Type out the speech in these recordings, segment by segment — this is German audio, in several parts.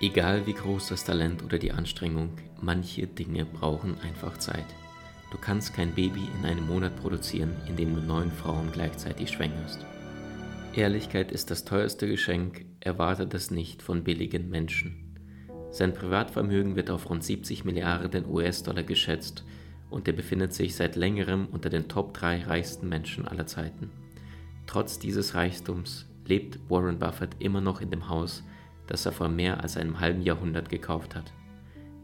Egal wie groß das Talent oder die Anstrengung, manche Dinge brauchen einfach Zeit. Du kannst kein Baby in einem Monat produzieren, in dem du neun Frauen gleichzeitig schwängerst. Ehrlichkeit ist das teuerste Geschenk, erwarte das nicht von billigen Menschen. Sein Privatvermögen wird auf rund 70 Milliarden US-Dollar geschätzt und er befindet sich seit längerem unter den Top 3 reichsten Menschen aller Zeiten. Trotz dieses Reichtums lebt Warren Buffett immer noch in dem Haus, das er vor mehr als einem halben Jahrhundert gekauft hat.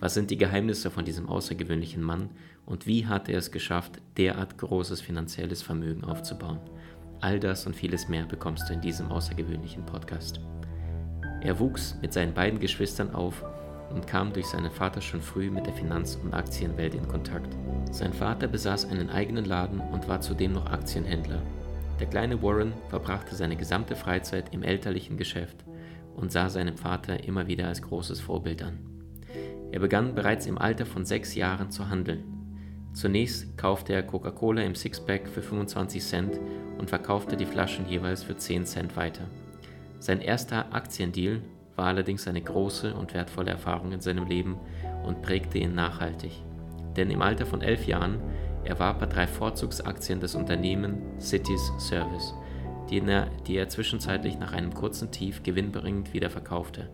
Was sind die Geheimnisse von diesem außergewöhnlichen Mann und wie hat er es geschafft, derart großes finanzielles Vermögen aufzubauen? All das und vieles mehr bekommst du in diesem außergewöhnlichen Podcast. Er wuchs mit seinen beiden Geschwistern auf und kam durch seinen Vater schon früh mit der Finanz- und Aktienwelt in Kontakt. Sein Vater besaß einen eigenen Laden und war zudem noch Aktienhändler. Der kleine Warren verbrachte seine gesamte Freizeit im elterlichen Geschäft und sah seinem Vater immer wieder als großes Vorbild an. Er begann bereits im Alter von sechs Jahren zu handeln. Zunächst kaufte er Coca-Cola im Sixpack für 25 Cent und verkaufte die Flaschen jeweils für 10 Cent weiter. Sein erster Aktiendeal war allerdings eine große und wertvolle Erfahrung in seinem Leben und prägte ihn nachhaltig. Denn im Alter von elf Jahren erwarb er drei Vorzugsaktien des Unternehmens Cities Service, die er, die er zwischenzeitlich nach einem kurzen Tief gewinnbringend wieder verkaufte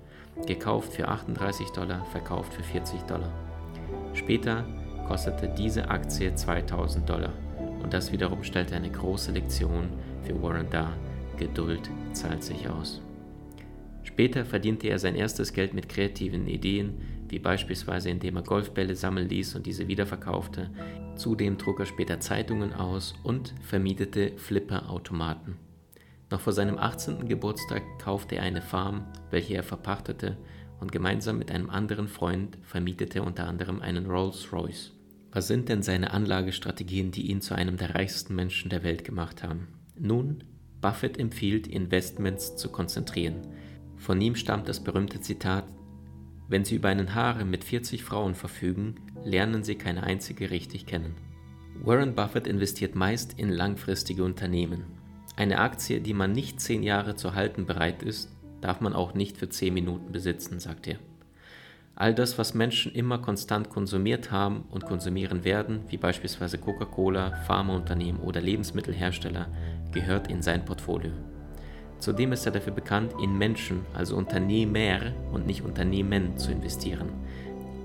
gekauft für 38 Dollar, verkauft für 40 Dollar. Später kostete diese Aktie 2000 Dollar und das wiederum stellte eine große Lektion für Warren dar. Geduld zahlt sich aus. Später verdiente er sein erstes Geld mit kreativen Ideen, wie beispielsweise indem er Golfbälle sammeln ließ und diese wiederverkaufte. Zudem trug er später Zeitungen aus und vermietete Flipperautomaten. Noch vor seinem 18. Geburtstag kaufte er eine Farm, welche er verpachtete, und gemeinsam mit einem anderen Freund vermietete er unter anderem einen Rolls-Royce. Was sind denn seine Anlagestrategien, die ihn zu einem der reichsten Menschen der Welt gemacht haben? Nun, Buffett empfiehlt, Investments zu konzentrieren. Von ihm stammt das berühmte Zitat, wenn Sie über einen Harem mit 40 Frauen verfügen, lernen Sie keine einzige richtig kennen. Warren Buffett investiert meist in langfristige Unternehmen. Eine Aktie, die man nicht zehn Jahre zu halten bereit ist, darf man auch nicht für zehn Minuten besitzen, sagt er. All das, was Menschen immer konstant konsumiert haben und konsumieren werden, wie beispielsweise Coca-Cola, Pharmaunternehmen oder Lebensmittelhersteller, gehört in sein Portfolio. Zudem ist er dafür bekannt, in Menschen, also Unternehmer und nicht Unternehmen zu investieren.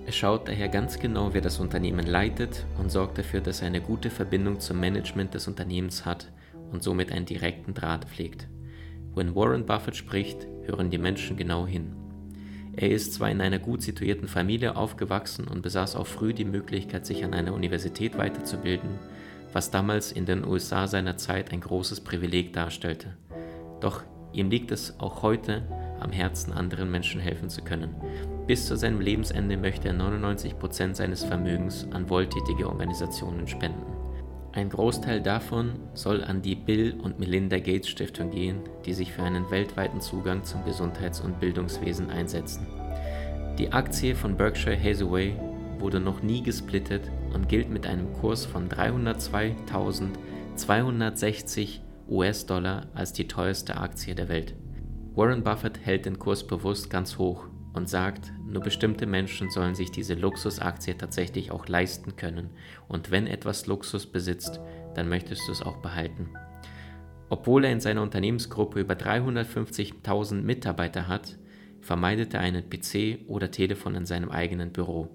Er schaut daher ganz genau, wer das Unternehmen leitet und sorgt dafür, dass er eine gute Verbindung zum Management des Unternehmens hat und somit einen direkten Draht pflegt. Wenn Warren Buffett spricht, hören die Menschen genau hin. Er ist zwar in einer gut situierten Familie aufgewachsen und besaß auch früh die Möglichkeit, sich an einer Universität weiterzubilden, was damals in den USA seiner Zeit ein großes Privileg darstellte. Doch ihm liegt es auch heute am Herzen, anderen Menschen helfen zu können. Bis zu seinem Lebensende möchte er 99% seines Vermögens an wohltätige Organisationen spenden. Ein Großteil davon soll an die Bill und Melinda Gates Stiftung gehen, die sich für einen weltweiten Zugang zum Gesundheits- und Bildungswesen einsetzen. Die Aktie von Berkshire Hathaway wurde noch nie gesplittet und gilt mit einem Kurs von 302.260 US-Dollar als die teuerste Aktie der Welt. Warren Buffett hält den Kurs bewusst ganz hoch und sagt, nur bestimmte Menschen sollen sich diese Luxusaktie tatsächlich auch leisten können und wenn etwas Luxus besitzt, dann möchtest du es auch behalten. Obwohl er in seiner Unternehmensgruppe über 350.000 Mitarbeiter hat, vermeidet er einen PC oder Telefon in seinem eigenen Büro.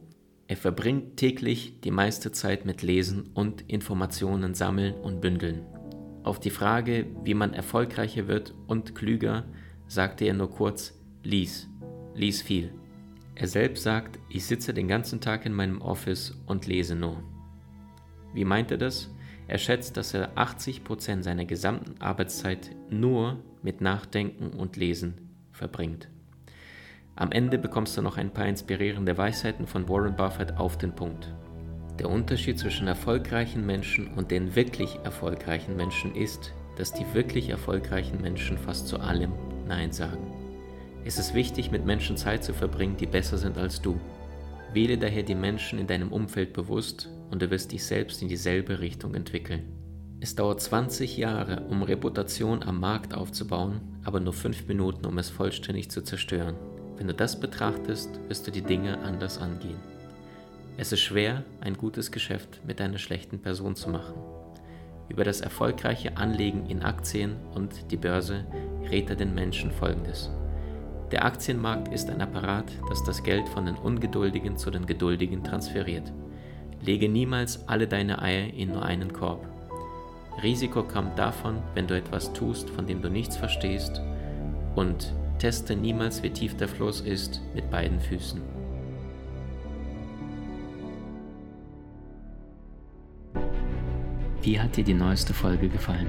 Er verbringt täglich die meiste Zeit mit Lesen und Informationen sammeln und bündeln. Auf die Frage, wie man erfolgreicher wird und klüger, sagte er nur kurz, lies lies viel. Er selbst sagt, ich sitze den ganzen Tag in meinem Office und lese nur. Wie meint er das? Er schätzt, dass er 80% seiner gesamten Arbeitszeit nur mit Nachdenken und Lesen verbringt. Am Ende bekommst du noch ein paar inspirierende Weisheiten von Warren Buffett auf den Punkt. Der Unterschied zwischen erfolgreichen Menschen und den wirklich erfolgreichen Menschen ist, dass die wirklich erfolgreichen Menschen fast zu allem Nein sagen. Es ist wichtig, mit Menschen Zeit zu verbringen, die besser sind als du. Wähle daher die Menschen in deinem Umfeld bewusst und du wirst dich selbst in dieselbe Richtung entwickeln. Es dauert 20 Jahre, um Reputation am Markt aufzubauen, aber nur 5 Minuten, um es vollständig zu zerstören. Wenn du das betrachtest, wirst du die Dinge anders angehen. Es ist schwer, ein gutes Geschäft mit einer schlechten Person zu machen. Über das erfolgreiche Anlegen in Aktien und die Börse rät er den Menschen Folgendes. Der Aktienmarkt ist ein Apparat, das das Geld von den Ungeduldigen zu den Geduldigen transferiert. Lege niemals alle deine Eier in nur einen Korb. Risiko kommt davon, wenn du etwas tust, von dem du nichts verstehst und teste niemals, wie tief der Fluss ist, mit beiden Füßen. Wie hat dir die neueste Folge gefallen?